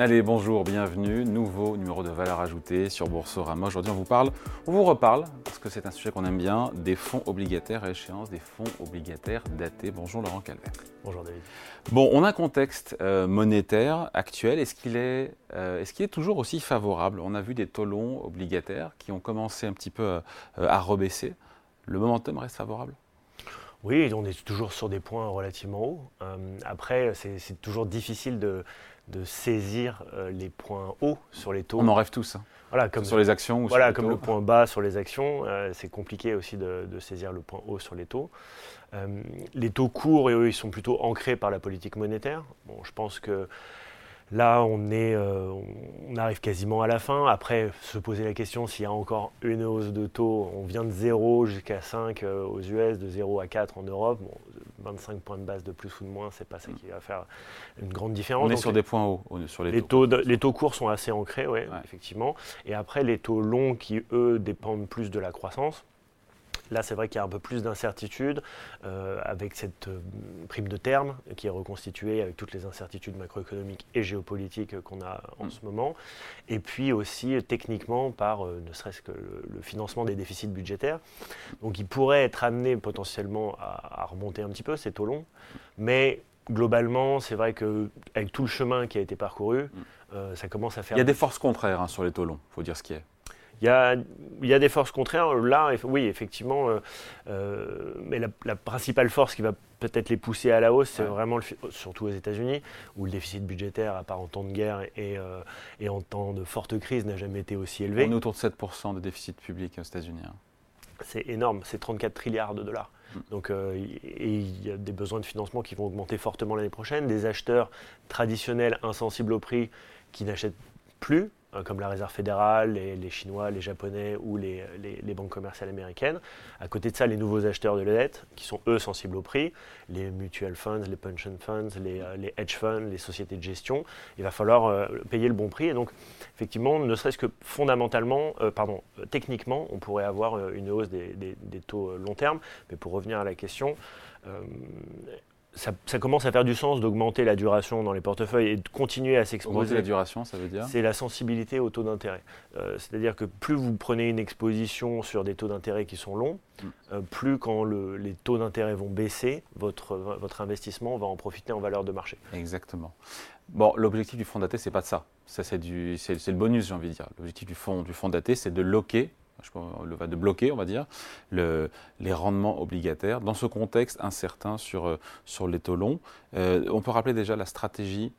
Allez, bonjour, bienvenue. Nouveau numéro de valeur ajoutée sur Boursorama. Aujourd'hui, on vous parle, on vous reparle, parce que c'est un sujet qu'on aime bien, des fonds obligataires à échéance, des fonds obligataires datés. Bonjour Laurent Calvert. Bonjour David. Bon, on a un contexte euh, monétaire actuel. Est-ce qu'il est, euh, est, est, toujours aussi favorable? On a vu des taux longs obligataires qui ont commencé un petit peu euh, à rebaisser. Le momentum reste favorable? Oui, on est toujours sur des points relativement hauts. après, c'est toujours difficile de, de saisir euh, les points hauts sur les taux. On en rêve tous. Hein. Voilà, comme sur les actions. Ou voilà, comme le point bas sur les actions, euh, c'est compliqué aussi de, saisir le point haut sur les taux. Euh, les taux courts, eux, ils sont plutôt ancrés par la politique monétaire. Bon, je pense que Là, on, est, euh, on arrive quasiment à la fin. Après, se poser la question s'il y a encore une hausse de taux. On vient de 0 jusqu'à 5 euh, aux US, de 0 à 4 en Europe. 25 points de base de plus ou de moins, c'est pas ça qui va faire une grande différence. On est sur des points hauts, sur les, taux. les taux courts sont assez ancrés, oui, effectivement. Et après, les taux longs qui, eux, dépendent plus de la croissance. Là, c'est vrai qu'il y a un peu plus d'incertitude euh, avec cette euh, prime de terme qui est reconstituée avec toutes les incertitudes macroéconomiques et géopolitiques qu'on a en mm. ce moment. Et puis aussi euh, techniquement par ne serait-ce que le, financement des déficits budgétaires. Donc il pourrait être amené potentiellement à, remonter un petit peu, c'est au long. Mais globalement, c'est vrai qu'avec tout le chemin qui a été parcouru, mm. ça commence à faire... Il y a des forces contraires hein, sur les taux longs, il faut dire ce qui est. Il y, a, il y a, des forces contraires. Là, oui, effectivement, euh, euh, mais la, principale force qui va peut-être les pousser à la hausse, c'est vraiment, surtout aux États-Unis, où le déficit budgétaire, à part en temps de guerre et, euh, et en temps de forte crise, n'a jamais été aussi élevé. On est autour de 7% de déficit public aux États-Unis. Hein. C'est énorme, c'est 34 trilliards de dollars. Mm. Donc, il y a des besoins de financement qui vont augmenter fortement l'année prochaine. Des acheteurs traditionnels insensibles au prix qui n'achètent plus, comme la Réserve fédérale, les, Chinois, les Japonais ou les, banques commerciales américaines. À côté de ça, les nouveaux acheteurs de la dette, qui sont eux sensibles au prix, les mutual funds, les pension funds, les, euh, hedge funds, les sociétés de gestion, il va falloir euh, payer le bon prix. Et donc, effectivement, ne serait-ce que fondamentalement, pardon, techniquement, on pourrait avoir une hausse des, taux long terme. Mais pour revenir à la question, ça, commence à faire du sens d'augmenter la duration dans les portefeuilles et de continuer à s'exposer. Augmenter la duration, ça veut dire C'est la sensibilité au taux d'intérêt. Euh, c'est-à-dire que plus vous prenez une exposition sur des taux d'intérêt qui sont longs, mm. euh, plus quand les taux d'intérêt vont baisser, votre, votre investissement va en profiter en valeur de marché. Exactement. Bon, l'objectif du fonds daté, c'est pas de ça. ça c'est, le bonus, j'ai envie de dire. L'objectif du fonds, du fonds daté, c'est de loquer de bloquer, on va dire, les rendements obligataires dans ce contexte incertain sur, euh, sur les taux longs. Euh, on peut rappeler déjà la stratégie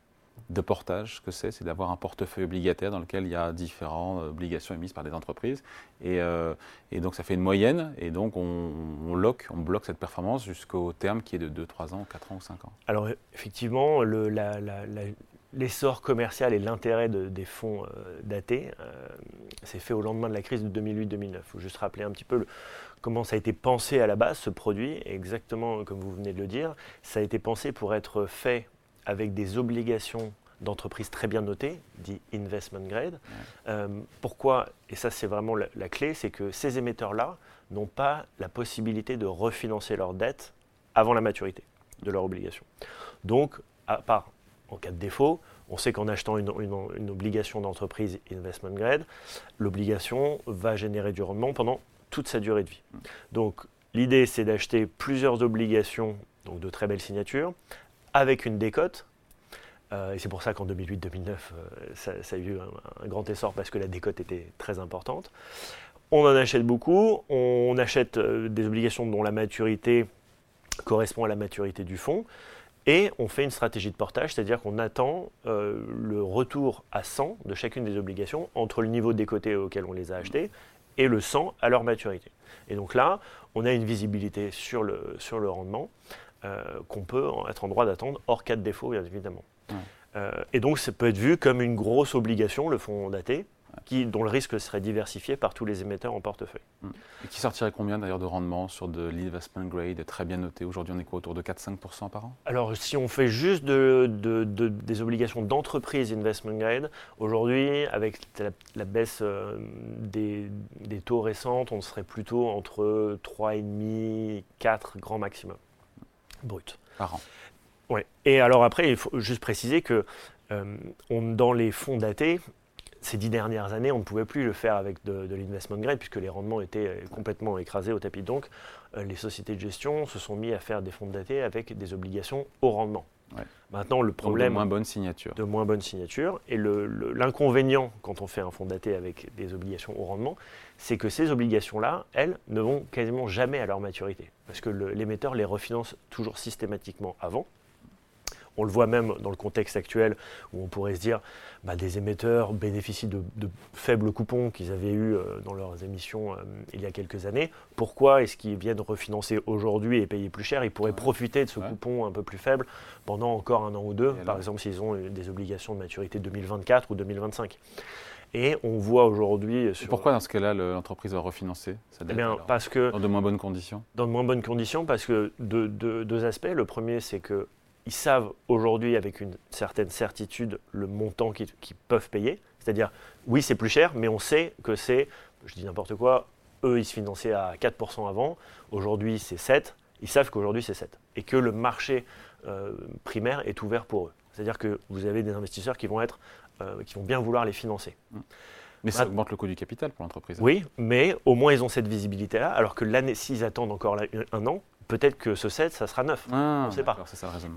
de portage que c'est, c'est d'avoir un portefeuille obligataire dans lequel il y a différentes obligations émises par des entreprises. Et, euh, donc ça fait une moyenne, et donc on, on, bloque cette performance jusqu'au terme qui est de 2, 3 ans, 4 ans ou 5 ans. Alors effectivement, l'essor commercial et l'intérêt des fonds datés s'est fait au lendemain de la crise de 2008-2009. Il faut juste rappeler un petit peu comment ça a été pensé à la base, ce produit, exactement comme vous venez de le dire. Ça a été pensé pour être fait avec des obligations d'entreprises très bien notées, dit investment grade. Euh, pourquoi Et ça, c'est vraiment la, la clé, c'est que ces émetteurs-là n'ont pas la possibilité de refinancer leurs dettes avant la maturité de leur obligation. Donc, à part en cas de défaut, on sait qu'en achetant une, obligation d'entreprise investment grade, l'obligation va générer du rendement pendant toute sa durée de vie. Donc l'idée c'est d'acheter plusieurs obligations, donc de très belles signatures, avec une décote. Euh, et c'est pour ça qu'en 2008-2009, euh, ça, a eu un, grand essor parce que la décote était très importante. On en achète beaucoup, on achète euh, des obligations dont la maturité correspond à la maturité du fonds. Et on fait une stratégie de portage, c'est-à-dire qu'on attend euh, le retour à 100 de chacune des obligations entre le niveau décoté auquel on les a achetées et le 100 à leur maturité. Et donc là, on a une visibilité sur le, sur le rendement euh, qu'on peut être en droit d'attendre hors cas de défaut, bien évidemment. Euh, et donc ça peut être vu comme une grosse obligation, le fonds daté, qui, dont le risque serait diversifié par tous les émetteurs en portefeuille. Mm. Et qui sortirait combien d'ailleurs de rendement sur de l'investment grade très bien noté? Aujourd'hui, on est quoi autour de 4-5% par an? Alors, si on fait juste de, des obligations d'entreprise investment grade, aujourd'hui, avec la, baisse euh, des, des, taux récentes, on serait plutôt entre 3,5 4 grand maximum brut. Par an Ouais. Et alors après, il faut juste préciser que on, dans les fonds datés, ces dix dernières années, on ne pouvait plus le faire avec de, l'investment grade puisque les rendements étaient complètement écrasés au tapis. Donc, les sociétés de gestion se sont mis à faire des fonds datés avec des obligations au rendement. Maintenant, le problème. de moins bonne signature. De moins bonne signature. Et l'inconvénient quand on fait un fonds daté avec des obligations au rendement, c'est que ces obligations-là, elles, ne vont quasiment jamais à leur maturité. Parce que l'émetteur les refinance toujours systématiquement avant. On le voit même dans le contexte actuel où on pourrait se dire bah, des émetteurs bénéficient de, faibles coupons qu'ils avaient eus euh, dans leurs émissions euh, il y a quelques années. Pourquoi est-ce qu'ils viennent refinancer aujourd'hui et payer plus cher? Ils pourraient profiter de ce coupon un peu plus faible pendant encore un an ou deux, par exemple s'ils ont des obligations de maturité 2024 ou 2025. Et on voit aujourd'hui. Pourquoi dans ce cas-là l'entreprise va refinancer eh bien, parce que Dans de moins bonnes conditions? Dans de moins bonnes conditions, parce que de, deux aspects. Le premier, c'est que ils savent aujourd'hui avec une certaine certitude le montant qu'ils peuvent payer. C'est-à-dire, oui, c'est plus cher, mais on sait que c'est, je dis n'importe quoi, eux, ils se finançaient à 4% avant, aujourd'hui c'est 7%, ils savent qu'aujourd'hui c'est 7%, et que le marché euh, primaire est ouvert pour eux. C'est-à-dire que vous avez des investisseurs qui vont, être, euh, qui vont bien vouloir les financer. Mmh. Mais ça augmente le coût du capital pour l'entreprise. Oui, mais au moins ils ont cette visibilité-là, alors que l'année, s'ils attendent encore un an, peut-être que ce 7, ça sera 9. Ah, on ne sait pas.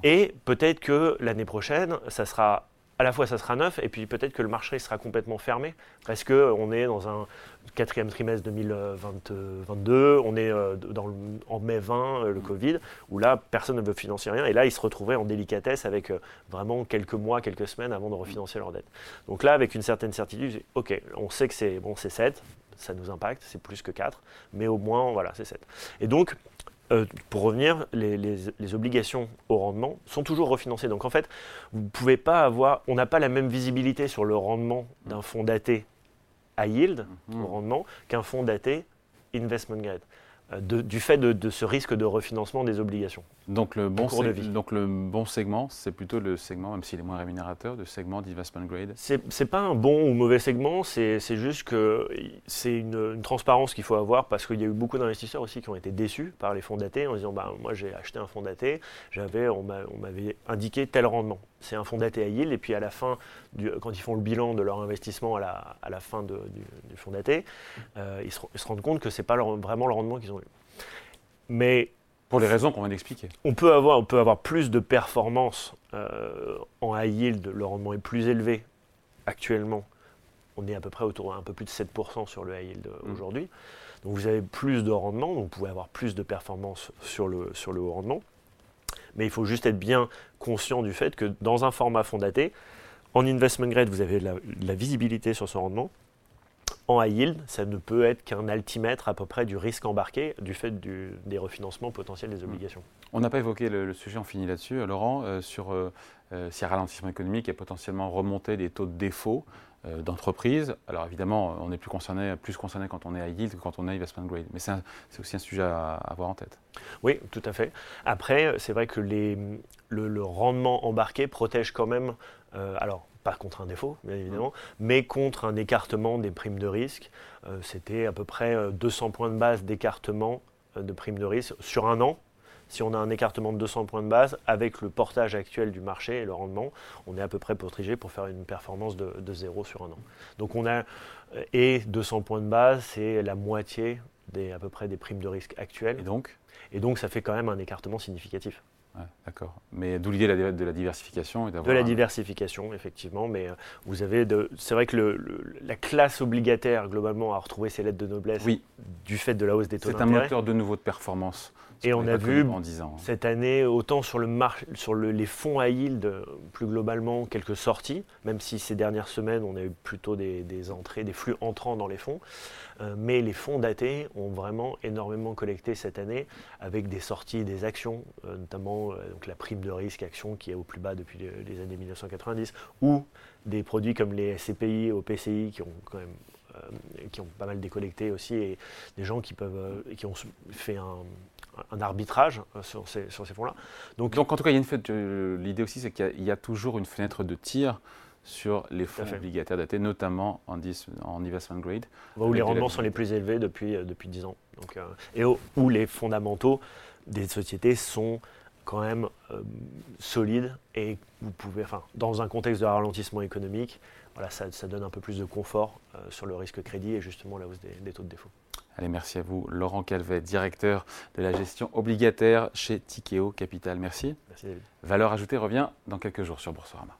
et peut-être que l'année prochaine, ça sera à la fois ça sera neuf et puis peut-être que le marché sera complètement fermé parce qu'on est dans un quatrième trimestre 2022, on est euh, en mai 20, euh, le Covid, où là personne ne veut financer rien et là ils se retrouvaient en délicatesse avec euh, vraiment quelques mois, quelques semaines avant de refinancer leur dette. Donc là avec une certaine certitude, ok, on sait que c'est bon, c'est 7, ça nous impacte, c'est plus que 4, mais au moins voilà, c'est 7. Et donc euh, pour revenir, les, obligations au rendement sont toujours refinancées. Donc en fait, vous pouvez pas avoir, on n'a pas la même visibilité sur le rendement d'un fonds daté à yield, mmh. au rendement, qu'un fonds daté investment grade. Euh, du fait de, ce risque de refinancement des obligations. Donc le bon, donc le bon segment, c'est plutôt le segment, même s'il est moins rémunérateur, de segment d'investment grade C'est n'est pas un bon ou mauvais segment, c'est juste que c'est une, transparence qu'il faut avoir parce qu'il y a eu beaucoup d'investisseurs aussi qui ont été déçus par les fonds datés en disant bah, moi j'ai acheté un fonds daté, on m'avait indiqué tel rendement. C'est un fonds daté à yield et puis à la fin, du, quand ils font le bilan de leur investissement à la, à la fin du, fonds daté, euh, ils, se, rendent compte que ce n'est pas vraiment le rendement qu'ils ont eu. Mais pour les raisons qu'on vient d'expliquer. On peut avoir, on peut avoir plus de performance euh, en high yield, le rendement est plus élevé actuellement. On est à peu près autour d'un peu plus de 7% sur le high yield mm. aujourd'hui. Donc vous avez plus de rendement, donc vous pouvez avoir plus de performance sur le, sur le haut rendement. Mais il faut juste être bien conscient du fait que dans un format fondaté, en investment grade, vous avez de la visibilité sur ce rendement en high yield, ça ne peut être qu'un altimètre à peu près du risque embarqué du fait des refinancements potentiels des obligations. On n'a pas évoqué le, sujet, on finit là-dessus, euh, Laurent, euh, sur euh, s'il y a ralentissement économique et potentiellement remonter des taux de défaut d'entreprise. Alors évidemment, on est plus concerné, plus concerné quand on est high yield que quand on est investment grade, mais c'est aussi un sujet à, avoir en tête. Oui, tout à fait. Après, c'est vrai que les, le, rendement embarqué protège quand même. alors, pas contre un défaut, bien évidemment, mmh. mais contre un écartement des primes de risque. Euh, c'était à peu près 200 euh, points de base d'écartement euh, de primes de risque sur un an. Si on a un écartement de 200 points de base, avec le portage actuel du marché et le rendement, on est à peu près protégé pour faire une performance de, de zéro sur un an. Donc on a, et 200 points de base, c'est la moitié des, à peu près des primes de risque actuelles. Et donc? Et donc ça fait quand même un écartement significatif. D'accord. Mais d'où l'idée de la diversification De la diversification, effectivement. Mais euh, vous avez. De... C'est vrai que la classe obligataire, globalement, a retrouvé ses lettres de noblesse du fait de la hausse des taux d'intérêt. C'est un moteur de nouveau de performance. Et on a vu en cette année, autant sur, le sur les fonds à yield, plus globalement, quelques sorties, même si ces dernières semaines, on a eu plutôt des, entrées, des flux entrants dans les fonds. Euh, mais les fonds datés ont vraiment énormément collecté cette année avec des sorties des actions, euh, notamment euh, donc la prime de risque action qui est au plus bas depuis les, années 1990, ou des produits comme les SCPI, OPCI qui ont quand même qui ont pas mal décollecté aussi, et des gens qui, peuvent, qui ont fait un, un arbitrage euh, sur ces, sur ces fonds-là. Donc, Donc, en tout cas, il y a une euh, l'idée aussi, c'est qu'il y, a toujours une fenêtre de tir sur les fonds obligataires datés, notamment en, en investment grade. Où les rendements sont les plus élevés depuis, euh, depuis 10 ans. Donc, et où, les fondamentaux des sociétés sont quand même solide et vous pouvez, enfin, dans un contexte de ralentissement économique, voilà, ça, donne un peu plus de confort sur le risque crédit et justement la hausse des, taux de défaut. Allez, merci à vous, Laurent Calvet, directeur de la gestion obligataire chez Tikeo Capital. Merci. Merci David. Valeur ajoutée revient dans quelques jours sur Boursorama.